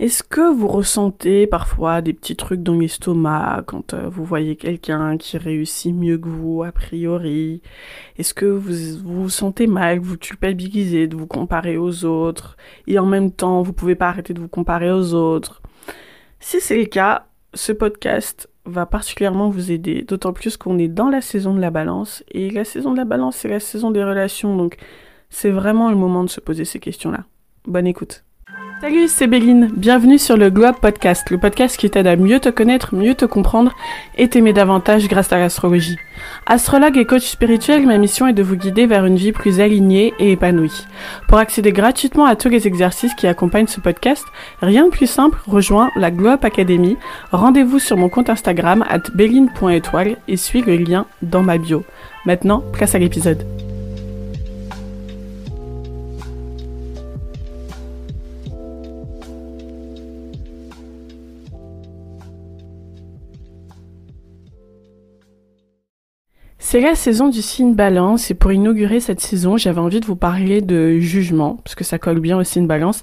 Est-ce que vous ressentez parfois des petits trucs dans l'estomac quand euh, vous voyez quelqu'un qui réussit mieux que vous a priori? Est-ce que vous, vous sentez mal, vous culpabilisez de vous comparer aux autres et en même temps vous pouvez pas arrêter de vous comparer aux autres? Si c'est le cas, ce podcast va particulièrement vous aider, d'autant plus qu'on est dans la saison de la balance et la saison de la balance c'est la saison des relations donc c'est vraiment le moment de se poser ces questions-là. Bonne écoute. Salut, c'est Béline. Bienvenue sur le Globe Podcast, le podcast qui t'aide à mieux te connaître, mieux te comprendre et t'aimer davantage grâce à l'astrologie. Astrologue et coach spirituel, ma mission est de vous guider vers une vie plus alignée et épanouie. Pour accéder gratuitement à tous les exercices qui accompagnent ce podcast, rien de plus simple, rejoins la Globe Academy. Rendez-vous sur mon compte Instagram at béline.étoile et suis le lien dans ma bio. Maintenant, place à l'épisode. C'est la saison du signe balance et pour inaugurer cette saison, j'avais envie de vous parler de jugement, parce que ça colle bien au signe balance,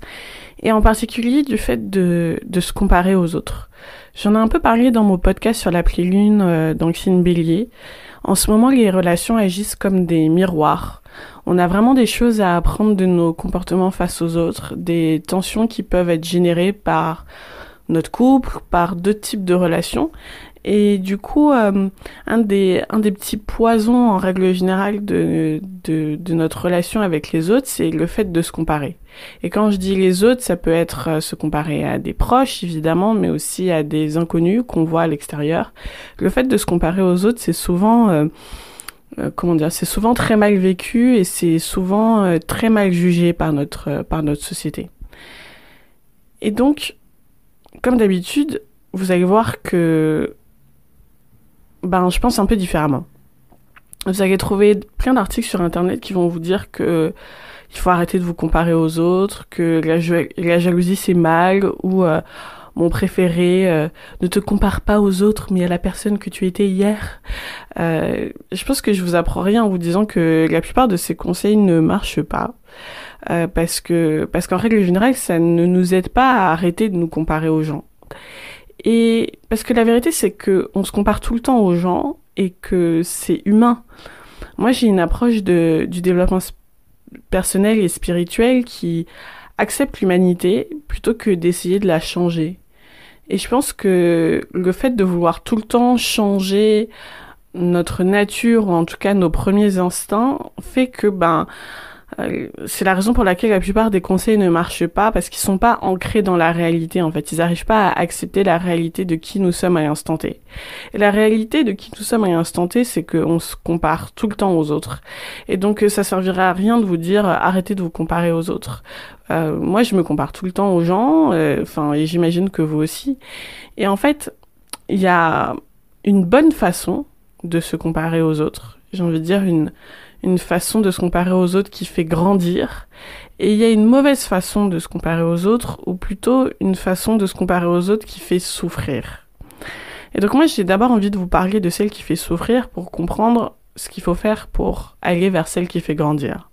et en particulier du fait de, de se comparer aux autres. J'en ai un peu parlé dans mon podcast sur l'appli lune euh, dans le signe bélier. En ce moment, les relations agissent comme des miroirs. On a vraiment des choses à apprendre de nos comportements face aux autres, des tensions qui peuvent être générées par notre couple, par deux types de relations, et du coup, euh, un, des, un des petits poisons en règle générale de, de, de notre relation avec les autres, c'est le fait de se comparer. Et quand je dis les autres, ça peut être euh, se comparer à des proches, évidemment, mais aussi à des inconnus qu'on voit à l'extérieur. Le fait de se comparer aux autres, c'est souvent... Euh, comment dire, c'est souvent très mal vécu et c'est souvent très mal jugé par notre, par notre société. Et donc, comme d'habitude, vous allez voir que ben, je pense un peu différemment. Vous allez trouver plein d'articles sur Internet qui vont vous dire que il faut arrêter de vous comparer aux autres, que la, jalousie c'est mal, ou euh, mon préféré, euh, ne te compare pas aux autres, mais à la personne que tu étais hier. Euh, je pense que je vous apprends rien en vous disant que la plupart de ces conseils ne marchent pas. parce que parce qu'en règle générale, ça ne nous aide pas à arrêter de nous comparer aux gens. Et parce que la vérité, c'est que on se compare tout le temps aux gens et que c'est humain. Moi, j'ai une approche de, du développement personnel et spirituel qui accepte l'humanité plutôt que d'essayer de la changer. Et je pense que le fait de vouloir tout le temps changer notre nature ou en tout cas nos premiers instincts fait que ben c'est la raison pour laquelle la plupart des conseils ne marchent pas parce qu'ils sont pas ancrés dans la réalité en fait. Ils n'arrivent pas à accepter la réalité de qui nous sommes à l'instant T. Et la réalité de qui nous sommes à l'instant T, c'est qu'on se compare tout le temps aux autres. Et donc ça servira à rien de vous dire arrêtez de vous comparer aux autres. Euh, moi, je me compare tout le temps aux gens, euh, enfin, et j'imagine que vous aussi. Et en fait, il y a une bonne façon de se comparer aux autres. J'ai envie de dire une une façon de se comparer aux autres qui fait grandir, et il y a une mauvaise façon de se comparer aux autres, ou plutôt une façon de se comparer aux autres qui fait souffrir. Et donc moi j'ai d'abord envie de vous parler de celle qui fait souffrir pour comprendre ce qu'il faut faire pour aller vers celle qui fait grandir.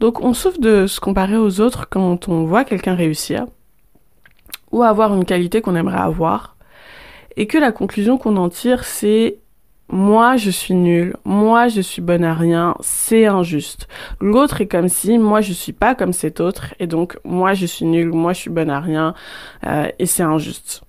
Donc on souffre de se comparer aux autres quand on voit quelqu'un réussir, ou avoir une qualité qu'on aimerait avoir, et que la conclusion qu'on en tire c'est moi je suis nulle, moi je suis bonne à rien, c'est injuste. L'autre est comme si moi je suis pas comme cet autre. Et donc moi je suis nulle, moi je suis bonne à rien. Euh, et c'est injuste.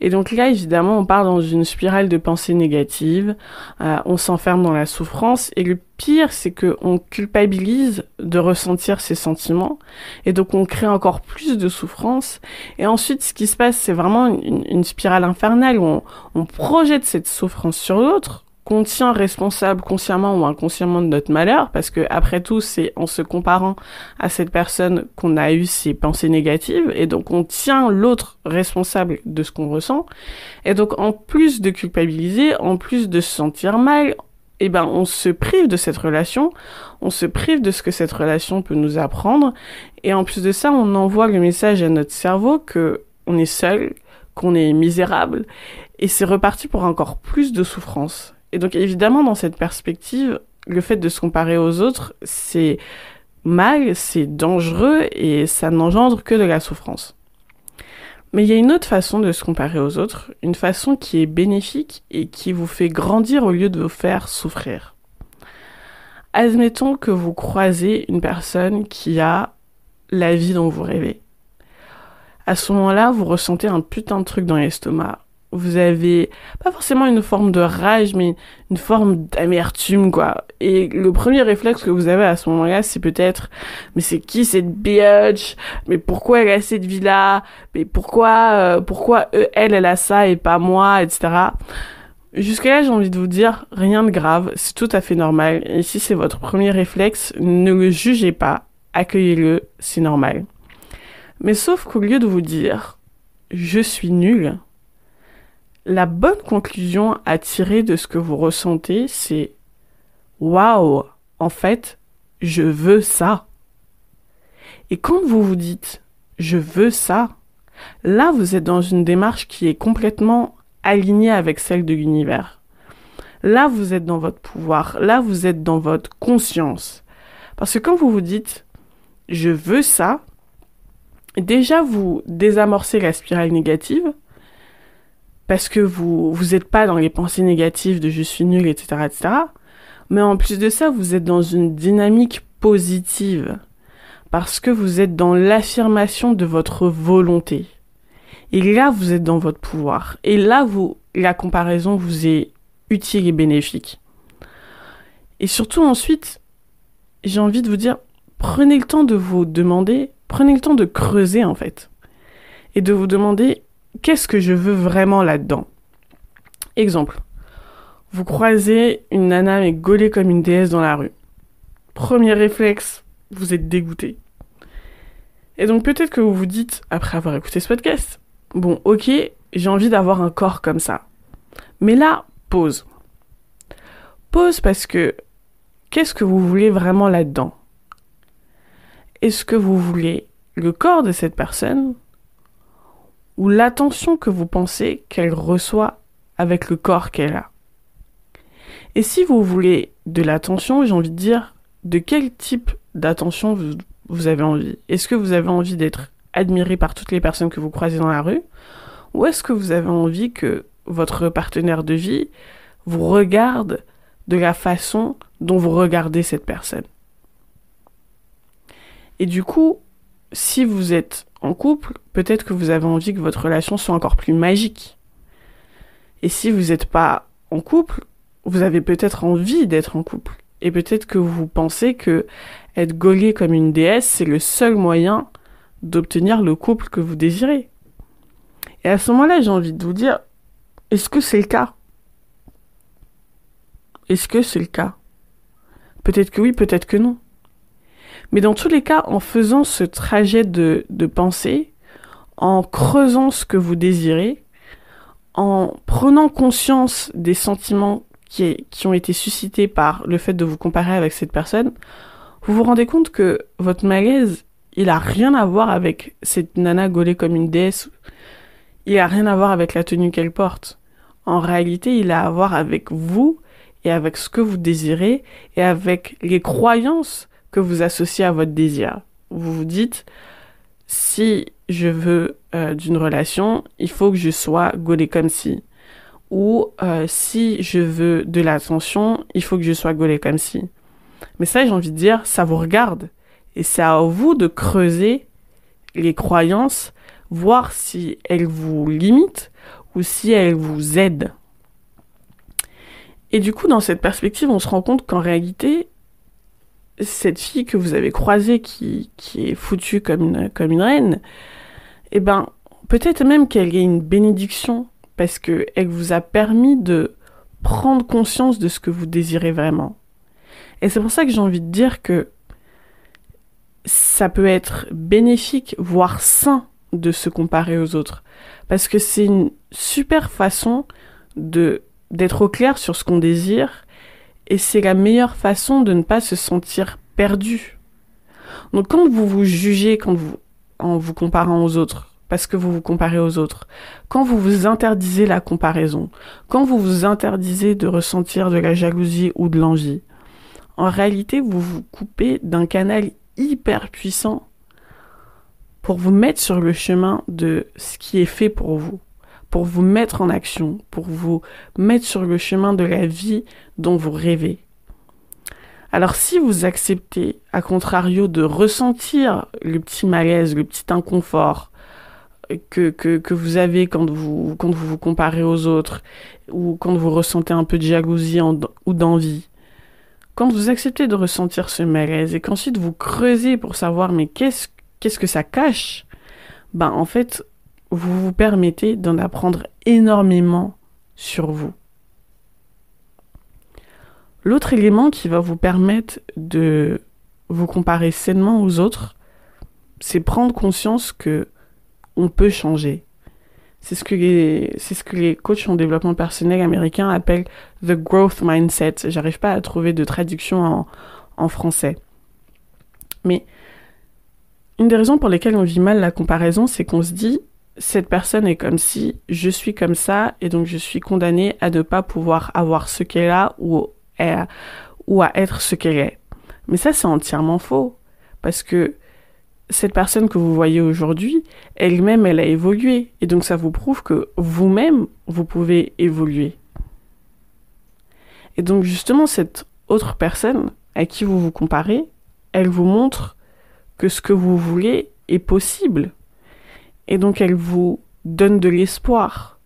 Et donc là, évidemment, on part dans une spirale de pensée négative, euh, on s'enferme dans la souffrance, et le pire, c'est que on culpabilise de ressentir ces sentiments, et donc on crée encore plus de souffrance. Et ensuite, ce qui se passe, c'est vraiment une, spirale infernale où on projette cette souffrance sur l'autre, qu'on tient responsable consciemment ou inconsciemment de notre malheur, parce que après tout, c'est en se comparant à cette personne qu'on a eu ces pensées négatives, et donc on tient l'autre responsable de ce qu'on ressent. Et donc en plus de culpabiliser, en plus de se sentir mal, eh ben on se prive de cette relation, on se prive de ce que cette relation peut nous apprendre, et en plus de ça, on envoie le message à notre cerveau que on est seul, qu'on est misérable, et c'est reparti pour encore plus de souffrance. Et donc évidemment, dans cette perspective, le fait de se comparer aux autres, c'est mal, c'est dangereux et ça n'engendre que de la souffrance. Mais il y a une autre façon de se comparer aux autres, une façon qui est bénéfique et qui vous fait grandir au lieu de vous faire souffrir. Admettons que vous croisez une personne qui a la vie dont vous rêvez. À ce moment-là, vous ressentez un putain de truc dans l'estomac vous avez pas forcément une forme de rage, mais une forme d'amertume, quoi. Et le premier réflexe que vous avez à ce moment-là, c'est peut-être, mais c'est qui cette bitch? Mais pourquoi elle a cette vie-là? Mais pourquoi, euh, pourquoi elle, elle a ça et pas moi, etc. Jusqu'à là, j'ai envie de vous dire, rien de grave, c'est tout à fait normal. Et si c'est votre premier réflexe, ne le jugez pas, accueillez-le, c'est normal. Mais sauf qu'au lieu de vous dire, je suis nul, la bonne conclusion à tirer de ce que vous ressentez, c'est waouh, en fait, je veux ça. Et quand vous vous dites je veux ça, là vous êtes dans une démarche qui est complètement alignée avec celle de l'univers. Là vous êtes dans votre pouvoir, là vous êtes dans votre conscience. Parce que quand vous vous dites je veux ça, déjà vous désamorcez la spirale négative, parce que vous vous n'êtes pas dans les pensées négatives de je suis nul, etc., etc. Mais en plus de ça, vous êtes dans une dynamique positive parce que vous êtes dans l'affirmation de votre volonté. Et là, vous êtes dans votre pouvoir. Et là, vous, la comparaison vous est utile et bénéfique. Et surtout ensuite, j'ai envie de vous dire, prenez le temps de vous demander, prenez le temps de creuser en fait. Et de vous demander qu'est-ce que je veux vraiment là-dedans? Exemple. Vous croisez une nana mais gaulée comme une déesse dans la rue. Premier réflexe, vous êtes dégoûté. Et donc peut-être que vous vous dites, après avoir écouté ce podcast, bon ok, j'ai envie d'avoir un corps comme ça. Mais là, pause. Pause parce que qu'est-ce que vous voulez vraiment là-dedans? Est-ce que vous voulez le corps de cette personne ou l'attention que vous pensez qu'elle reçoit avec le corps qu'elle a. Et si vous voulez de l'attention, j'ai envie de dire, de quel type d'attention vous, avez envie? Est-ce que vous avez envie d'être admiré par toutes les personnes que vous croisez dans la rue? Ou est-ce que vous avez envie que votre partenaire de vie vous regarde de la façon dont vous regardez cette personne? Et du coup, si vous êtes en couple, peut-être que vous avez envie que votre relation soit encore plus magique. Et si vous n'êtes pas en couple, vous avez peut-être envie d'être en couple. Et peut-être que vous pensez que être gaulé comme une déesse, c'est le seul moyen d'obtenir le couple que vous désirez. Et à ce moment-là, j'ai envie de vous dire, est-ce que c'est le cas? Est-ce que c'est le cas? Peut-être que oui, peut-être que non. Mais dans tous les cas, en faisant ce trajet de, de pensée, en creusant ce que vous désirez, en prenant conscience des sentiments qui, qui ont été suscités par le fait de vous comparer avec cette personne, vous vous rendez compte que votre malaise, il a rien à voir avec cette nana gaulée comme une déesse. Il a rien à voir avec la tenue qu'elle porte. En réalité, il a à voir avec vous et avec ce que vous désirez et avec les croyances que vous associez à votre désir. Vous vous dites, si je veux euh, d'une relation, il faut que je sois gaulé comme si. Ou euh, si je veux de l'attention, il faut que je sois gaulé comme si. Mais ça, j'ai envie de dire, ça vous regarde. Et c'est à vous de creuser les croyances, voir si elles vous limitent ou si elles vous aident. Et du coup, dans cette perspective, on se rend compte qu'en réalité, cette fille que vous avez croisée qui, qui est foutue comme une, comme une reine, eh ben, peut-être même qu'elle est une bénédiction parce qu'elle vous a permis de prendre conscience de ce que vous désirez vraiment. Et c'est pour ça que j'ai envie de dire que ça peut être bénéfique, voire sain de se comparer aux autres. Parce que c'est une super façon de d'être au clair sur ce qu'on désire et c'est la meilleure façon de ne pas se sentir perdu. Donc quand vous vous jugez en vous comparant aux autres, parce que vous vous comparez aux autres, quand vous vous interdisez la comparaison, quand vous vous interdisez de ressentir de la jalousie ou de l'envie, en réalité vous vous coupez d'un canal hyper puissant pour vous mettre sur le chemin de ce qui est fait pour vous, pour vous mettre en action, pour vous mettre sur le chemin de la vie dont vous rêvez. Alors si vous acceptez, à contrario, de ressentir le petit malaise, le petit inconfort que, que, que vous avez quand vous, quand vous vous comparez aux autres, ou quand vous ressentez un peu de jalousie ou d'envie, quand vous acceptez de ressentir ce malaise et qu'ensuite vous creusez pour savoir mais qu'est-ce qu'est-ce que ça cache, ben en fait, vous vous permettez d'en apprendre énormément sur vous. L'autre élément qui va vous permettre de vous comparer sainement aux autres, c'est prendre conscience que on peut changer. C'est ce que les, coachs en développement personnel américains appellent the growth mindset. J'arrive pas à trouver de traduction en français. Mais une des raisons pour lesquelles on vit mal la comparaison, c'est qu'on se dit cette personne est comme si, je suis comme ça, et donc je suis condamnée à ne pas pouvoir avoir ce qu'elle a ou à, être ce qu'elle est. Mais ça, c'est entièrement faux. Parce que cette personne que vous voyez aujourd'hui, elle-même, elle a évolué. Et donc ça vous prouve que vous-même, vous pouvez évoluer. Et donc justement, cette autre personne à qui vous vous comparez, elle vous montre que ce que vous voulez est possible. Et donc elle vous donne de l'espoir.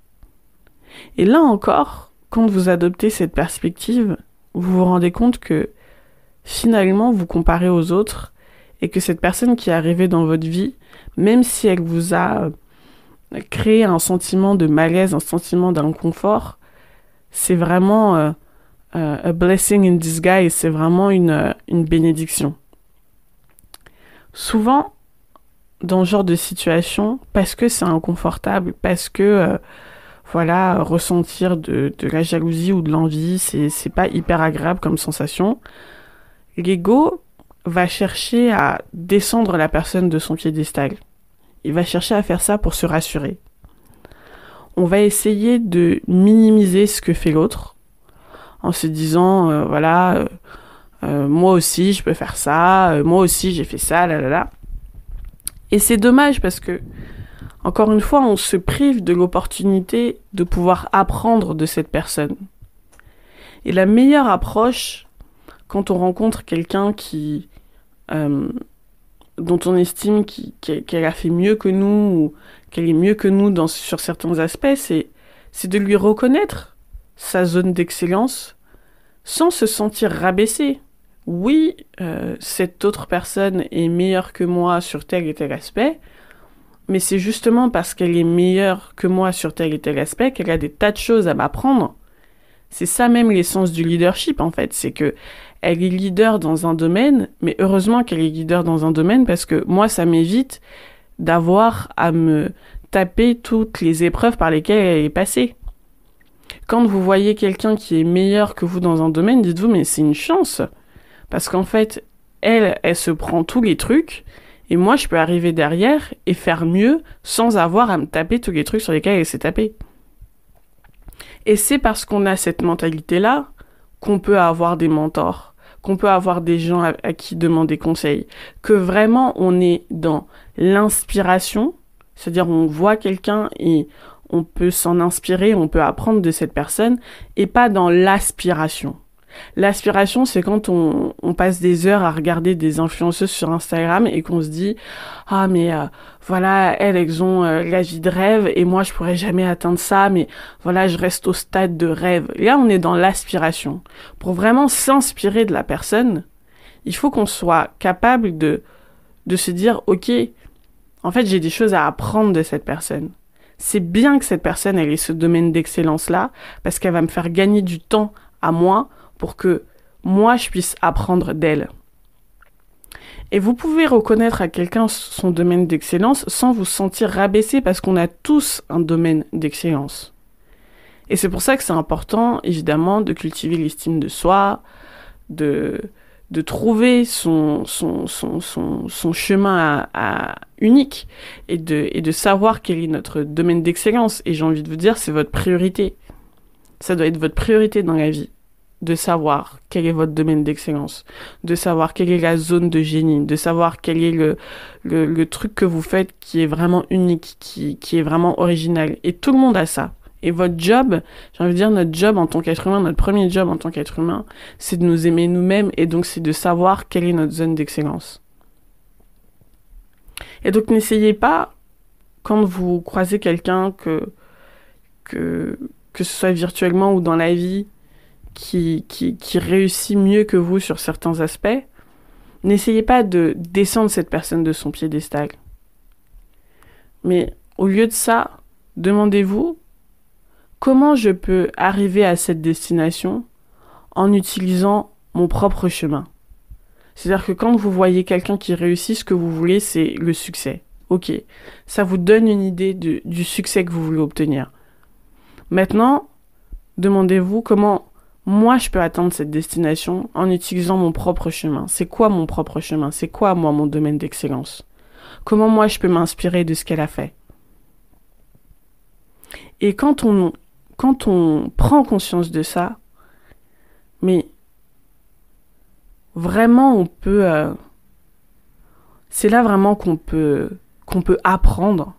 Et là encore, quand vous adoptez cette perspective, vous vous rendez compte que finalement vous comparez aux autres et que cette personne qui est arrivée dans votre vie, même si elle vous a euh, créé un sentiment de malaise, un sentiment d'inconfort, c'est vraiment euh, euh, a blessing in disguise, c'est vraiment une, une bénédiction. Souvent, dans ce genre de situation, parce que c'est inconfortable, parce que voilà, ressentir de, de, la jalousie ou de l'envie, c'est, c'est pas hyper agréable comme sensation. L'ego va chercher à descendre la personne de son piédestal. Il va chercher à faire ça pour se rassurer. On va essayer de minimiser ce que fait l'autre en se disant euh, voilà euh, euh, moi aussi je peux faire ça, moi aussi j'ai fait ça, là là là. Et c'est dommage parce que encore une fois on se prive de l'opportunité de pouvoir apprendre de cette personne. Et la meilleure approche quand on rencontre quelqu'un qui euh, dont on estime qu'elle a fait mieux que nous ou qu'elle est mieux que nous dans, sur certains aspects, c'est, de lui reconnaître sa zone d'excellence sans se sentir rabaissé. Oui, euh, cette autre personne est meilleure que moi sur tel et tel aspect, mais c'est justement parce qu'elle est meilleure que moi sur tel et tel aspect qu'elle a des tas de choses à m'apprendre. C'est ça même l'essence du leadership en fait, c'est que elle est leader dans un domaine, mais heureusement qu'elle est leader dans un domaine parce que moi, ça m'évite d'avoir à me taper toutes les épreuves par lesquelles elle est passée. Quand vous voyez quelqu'un qui est meilleur que vous dans un domaine, dites-vous, mais c'est une chance. Parce qu'en fait, elle, elle se prend tous les trucs, et moi, je peux arriver derrière et faire mieux sans avoir à me taper tous les trucs sur lesquels elle s'est tapée. Et c'est parce qu'on a cette mentalité-là qu'on peut avoir des mentors qu'on peut avoir des gens à, qui demander conseil, que vraiment on est dans l'inspiration, c'est-à-dire on voit quelqu'un et on peut s'en inspirer, on peut apprendre de cette personne, et pas dans l'aspiration. L'aspiration, c'est quand on, passe des heures à regarder des influenceuses sur Instagram et qu'on se dit ah mais euh, voilà elles elles ont euh, la vie de rêve et moi je pourrais jamais atteindre ça mais voilà je reste au stade de rêve. là on est dans l'aspiration. Pour vraiment s'inspirer de la personne, il faut qu'on soit capable de de se dire ok en fait j'ai des choses à apprendre de cette personne. C'est bien que cette personne ait ce domaine d'excellence là parce qu'elle va me faire gagner du temps à moi pour que moi je puisse apprendre d'elle. Et vous pouvez reconnaître à quelqu'un son domaine d'excellence sans vous sentir rabaissé parce qu'on a tous un domaine d'excellence. Et c'est pour ça que c'est important, évidemment, de cultiver l'estime de soi, de, de trouver son, son, son, son, chemin unique et de, et de savoir quel est notre domaine d'excellence. Et j'ai envie de vous dire, c'est votre priorité. Ça doit être votre priorité dans la vie. De savoir quel est votre domaine d'excellence, de savoir quelle est la zone de génie, de savoir quel est le, le, truc que vous faites qui est vraiment unique, qui, qui est vraiment original. Et tout le monde a ça. Et votre job, j'ai envie de dire notre job en tant qu'être humain, notre premier job en tant qu'être humain, c'est de nous aimer nous-mêmes et donc c'est de savoir quelle est notre zone d'excellence. Et donc n'essayez pas, quand vous croisez quelqu'un que, que, que ce soit virtuellement ou dans la vie, qui, qui, réussit mieux que vous sur certains aspects, n'essayez pas de descendre cette personne de son piédestal. Mais au lieu de ça, demandez-vous comment je peux arriver à cette destination en utilisant mon propre chemin. C'est-à-dire que quand vous voyez quelqu'un qui réussit, ce que vous voulez, c'est le succès. Ok, ça vous donne une idée du succès que vous voulez obtenir. Maintenant, demandez-vous comment moi je peux atteindre cette destination en utilisant mon propre chemin. C'est quoi mon propre chemin? C'est quoi moi mon domaine d'excellence? Comment moi je peux m'inspirer de ce qu'elle a fait? Et quand on quand on prend conscience de ça, mais vraiment on peut euh, c'est là vraiment qu'on peut qu'on peut apprendre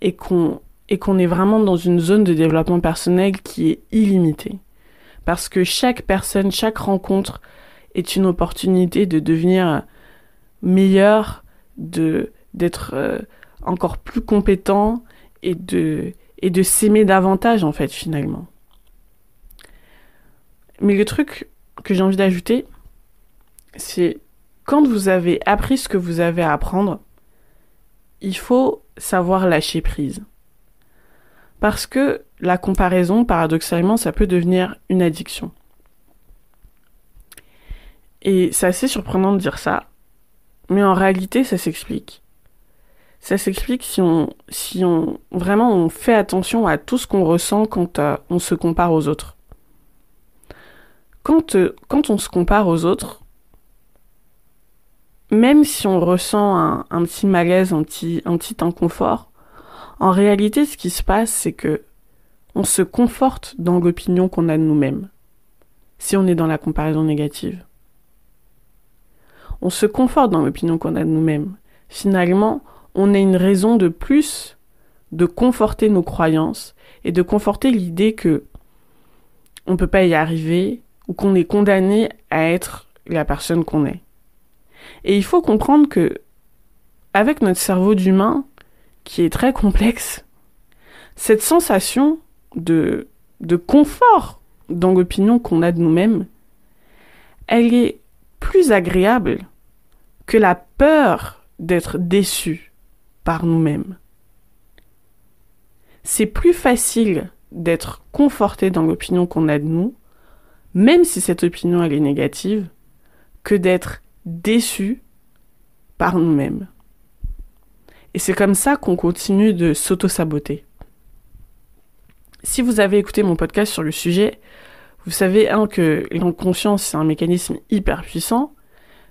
et qu'on et qu'on est vraiment dans une zone de développement personnel qui est illimitée. Parce que chaque personne, chaque rencontre est une opportunité de devenir meilleur, d'être euh, encore plus compétent et de et de s'aimer davantage en fait finalement. Mais le truc que j'ai envie d'ajouter, c'est quand vous avez appris ce que vous avez à apprendre, il faut savoir lâcher prise. Parce que la comparaison, paradoxalement, ça peut devenir une addiction. Et c'est assez surprenant de dire ça, mais en réalité, ça s'explique. Ça s'explique si on, si on, vraiment, on fait attention à tout ce qu'on ressent quand euh, on se compare aux autres. Quand, euh, quand on se compare aux autres, même si on ressent un, un petit malaise, un petit, un petit inconfort, en réalité, ce qui se passe, c'est que on se conforte dans l'opinion qu'on a de nous-mêmes, si on est dans la comparaison négative. On se conforte dans l'opinion qu'on a de nous-mêmes. Finalement, on a une raison de plus de conforter nos croyances et de conforter l'idée que on ne peut pas y arriver ou qu'on est condamné à être la personne qu'on est. Et il faut comprendre que avec notre cerveau d'humain, qui est très complexe, cette sensation de, de confort dans l'opinion qu'on a de nous-mêmes, elle est plus agréable que la peur d'être déçu par nous-mêmes. C'est plus facile d'être conforté dans l'opinion qu'on a de nous, même si cette opinion est négative, que d'être déçu par nous-mêmes. Et c'est comme ça qu'on continue de s'auto-saboter. Si vous avez écouté mon podcast sur le sujet, vous savez un, que l'inconscient c'est un mécanisme hyper puissant,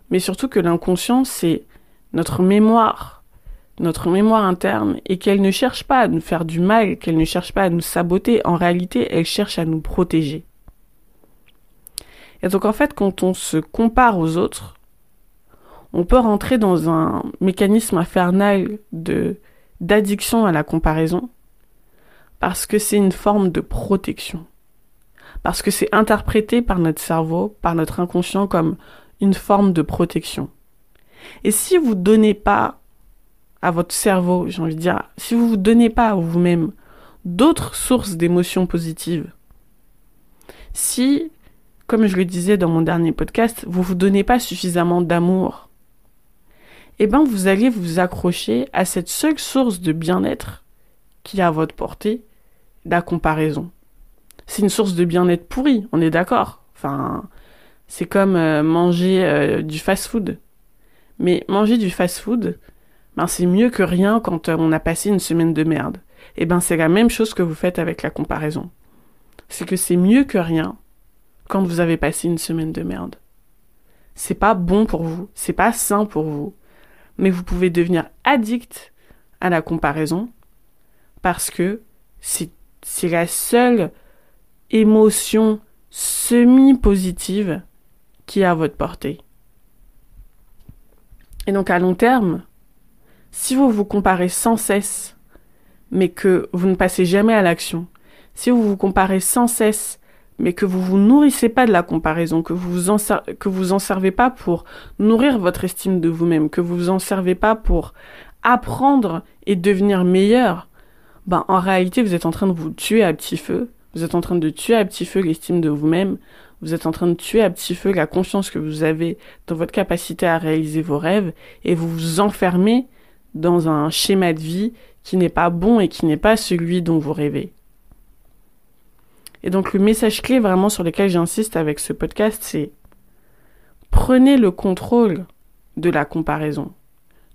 mais surtout que l'inconscient c'est notre mémoire, notre mémoire interne, et qu'elle ne cherche pas à nous faire du mal, qu'elle ne cherche pas à nous saboter, en réalité elle cherche à nous protéger. Et donc en fait quand on se compare aux autres, on peut rentrer dans un mécanisme infernal de d'addiction à la comparaison parce que c'est une forme de protection. Parce que c'est interprété par notre cerveau, par notre inconscient comme une forme de protection. Et si vous donnez pas à votre cerveau, j'ai envie de dire, si vous vous donnez pas à vous-même d'autres sources d'émotions positives, si, comme je le disais dans mon dernier podcast, vous vous donnez pas suffisamment d'amour, eh ben vous allez vous accrocher à cette seule source de bien-être qui est à votre portée, la comparaison. C'est une source de bien-être pourrie, on est d'accord. Enfin, c'est comme euh, manger euh, du fast-food. Mais manger du fast-food, ben c'est mieux que rien quand euh, on a passé une semaine de merde. Eh ben c'est la même chose que vous faites avec la comparaison. C'est que c'est mieux que rien quand vous avez passé une semaine de merde. C'est pas bon pour vous, c'est pas sain pour vous mais vous pouvez devenir addict à la comparaison parce que c'est la seule émotion semi-positive qui est à votre portée. Et donc à long terme, si vous vous comparez sans cesse, mais que vous ne passez jamais à l'action, si vous vous comparez sans cesse, mais que vous vous nourrissez pas de la comparaison, que vous vous en, servez pas pour nourrir votre estime de vous-même, que vous vous en servez pas pour apprendre et devenir meilleur, ben en réalité vous êtes en train de vous tuer à petit feu, vous êtes en train de tuer à petit feu l'estime de vous-même, vous êtes en train de tuer à petit feu la confiance que vous avez dans votre capacité à réaliser vos rêves et vous vous enfermez dans un schéma de vie qui n'est pas bon et qui n'est pas celui dont vous rêvez. Et donc le message clé vraiment sur lequel j'insiste avec ce podcast, c'est prenez le contrôle de la comparaison.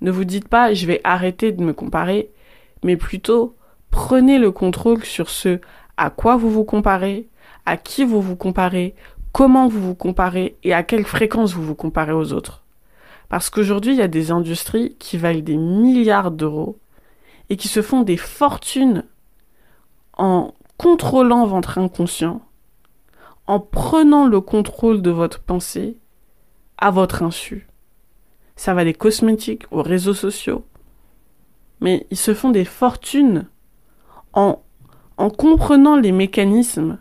Ne vous dites pas je vais arrêter de me comparer, mais plutôt prenez le contrôle sur ce à quoi vous vous comparez, à qui vous vous comparez, comment vous vous comparez et à quelle fréquence vous vous comparez aux autres. Parce qu'aujourd'hui, il y a des industries qui valent des milliards d'euros et qui se font des fortunes en contrôlant votre inconscient, en prenant le contrôle de votre pensée à votre insu. Ça va des cosmétiques aux réseaux sociaux. Mais ils se font des fortunes en, en comprenant les mécanismes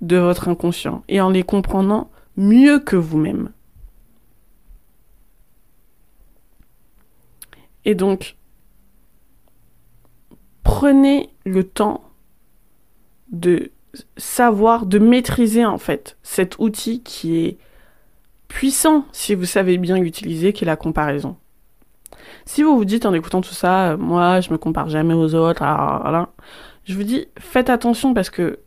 de votre inconscient et en les comprenant mieux que vous-même. Et donc, prenez le temps de savoir, de maîtriser en fait cet outil qui est puissant si vous savez bien l'utiliser, qui est la comparaison. Si vous vous dites en écoutant tout ça, euh, moi je me compare jamais aux autres, ah, je vous dis faites attention parce que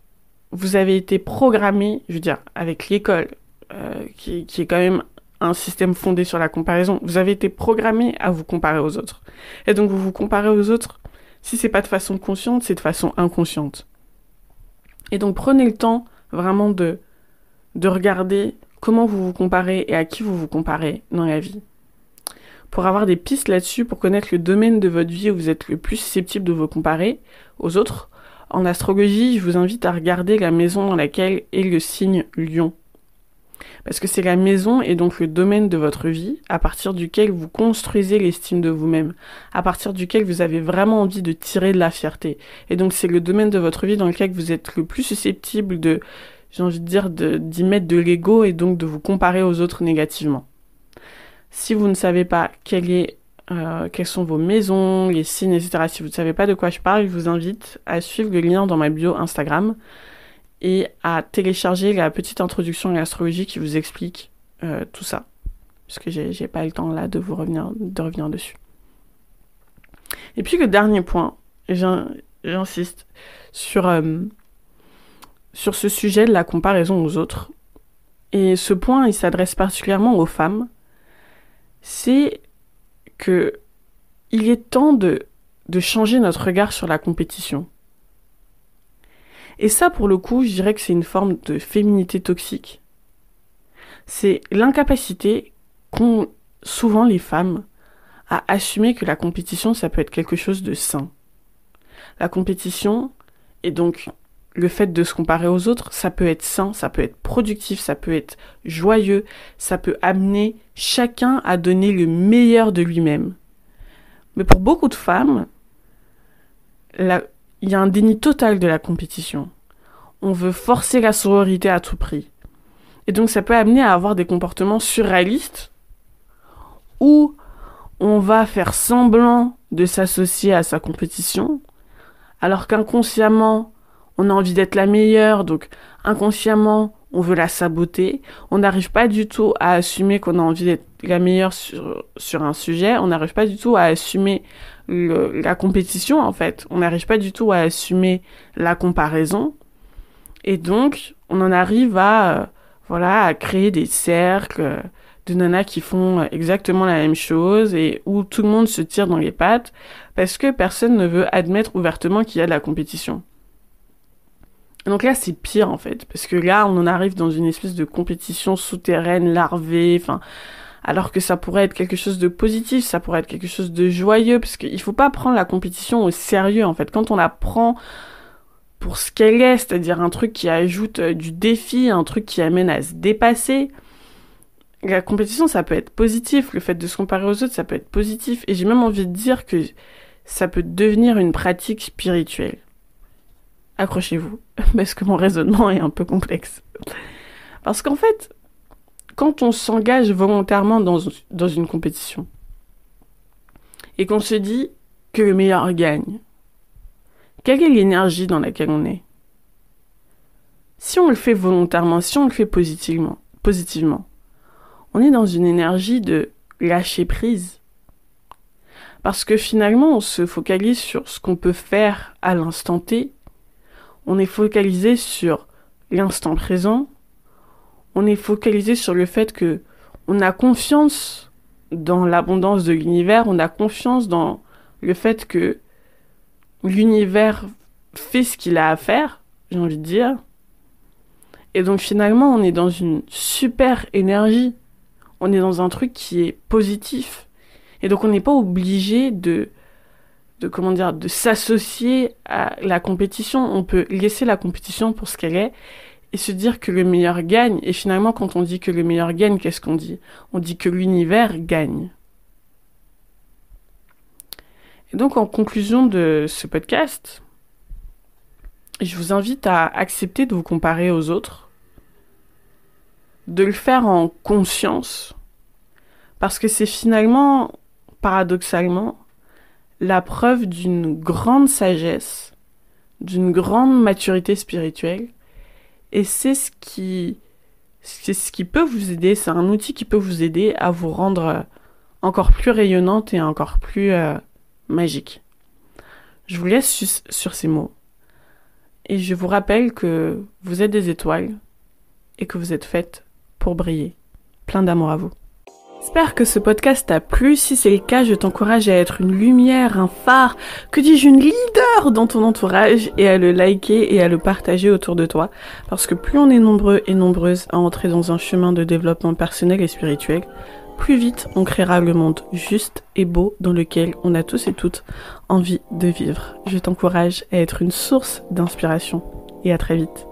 vous avez été programmé, je veux dire, avec l'école, euh, qui, qui est quand même un système fondé sur la comparaison, vous avez été programmé à vous comparer aux autres. Et donc vous vous comparez aux autres, si c'est pas de façon consciente, c'est de façon inconsciente. Et donc prenez le temps vraiment de, de regarder comment vous vous comparez et à qui vous vous comparez dans la vie. Pour avoir des pistes là-dessus, pour connaître le domaine de votre vie où vous êtes le plus susceptible de vous comparer aux autres, en astrologie, je vous invite à regarder la maison dans laquelle est le signe lion. Parce que c'est la maison et donc le domaine de votre vie à partir duquel vous construisez l'estime de vous-même, à partir duquel vous avez vraiment envie de tirer de la fierté. Et donc c'est le domaine de votre vie dans lequel vous êtes le plus susceptible de, j'ai envie de dire, d'y mettre de l'ego et donc de vous comparer aux autres négativement. Si vous ne savez pas euh, quelles sont vos maisons, les signes, etc. Si vous ne savez pas de quoi je parle, je vous invite à suivre le lien dans ma bio Instagram et à télécharger la petite introduction à l'astrologie qui vous explique euh, tout ça. Parce que j'ai pas le temps là de vous revenir, de revenir dessus. Et puis le dernier point, j'insiste sur, euh, sur ce sujet de la comparaison aux autres. Et ce point, il s'adresse particulièrement aux femmes. C'est que il est temps de, de changer notre regard sur la compétition. Et ça, pour le coup, je dirais que c'est une forme de féminité toxique. C'est l'incapacité qu'ont souvent les femmes à assumer que la compétition, ça peut être quelque chose de sain. La compétition, et donc le fait de se comparer aux autres, ça peut être sain, ça peut être productif, ça peut être joyeux, ça peut amener chacun à donner le meilleur de lui-même. Mais pour beaucoup de femmes, la, il y a un déni total de la compétition. On veut forcer la sororité à tout prix. Et donc ça peut amener à avoir des comportements surréalistes où on va faire semblant de s'associer à sa compétition, alors qu'inconsciemment, on a envie d'être la meilleure, donc inconsciemment, on veut la saboter. On n'arrive pas du tout à assumer qu'on a envie d'être la meilleure sur, sur un sujet. On n'arrive pas du tout à assumer la compétition, en fait. On n'arrive pas du tout à assumer la comparaison. Et donc, on en arrive à, euh, voilà, à créer des cercles de nanas qui font exactement la même chose et où tout le monde se tire dans les pattes parce que personne ne veut admettre ouvertement qu'il y a de la compétition. Donc là, c'est pire en fait, parce que là, on en arrive dans une espèce de compétition souterraine, larvée, enfin, alors que ça pourrait être quelque chose de positif, ça pourrait être quelque chose de joyeux, parce qu'il faut pas prendre la compétition au sérieux en fait. Quand on la prend pour ce qu'elle est, c'est-à-dire un truc qui ajoute euh, du défi, un truc qui amène à se dépasser. La compétition, ça peut être positif, le fait de se comparer aux autres, ça peut être positif, et j'ai même envie de dire que ça peut devenir une pratique spirituelle. Accrochez-vous, parce que mon raisonnement est un peu complexe. Parce qu'en fait, quand on s'engage volontairement dans, une compétition, et qu'on se dit que le meilleur gagne, quelle est l'énergie dans laquelle on est? Si on le fait volontairement, si on le fait positivement, positivement, on est dans une énergie de lâcher prise. Parce que finalement, on se focalise sur ce qu'on peut faire à l'instant T. On est focalisé sur l'instant présent. On est focalisé sur le fait que on a confiance dans l'abondance de l'univers. On a confiance dans le fait que l'univers fait ce qu'il a à faire, j'ai envie de dire. Et donc finalement, on est dans une super énergie. On est dans un truc qui est positif. Et donc on n'est pas obligé de, de comment dire, de s'associer à la compétition. On peut laisser la compétition pour ce qu'elle est et se dire que le meilleur gagne. Et finalement, quand on dit que le meilleur gagne, qu'est-ce qu'on dit? On dit que l'univers gagne. Et donc, en conclusion de ce podcast, je vous invite à accepter de vous comparer aux autres, de le faire en conscience, parce que c'est finalement, paradoxalement, la preuve d'une grande sagesse, d'une grande maturité spirituelle, et c'est ce qui, peut vous aider, c'est un outil qui peut vous aider à vous rendre encore plus rayonnante et encore plus euh, magique. Je vous laisse sur ces mots. Et je vous rappelle que vous êtes des étoiles et que vous êtes faites pour briller. Plein d'amour à vous. J'espère que ce podcast t'a plu. Si c'est le cas, je t'encourage à être une lumière, un phare, que dis-je, une leader dans ton entourage et à le liker et à le partager autour de toi. Parce que plus on est nombreux et nombreuses à entrer dans un chemin de développement personnel et spirituel, plus vite on créera le monde juste et beau dans lequel on a tous et toutes envie de vivre. Je t'encourage à être une source d'inspiration et à très vite.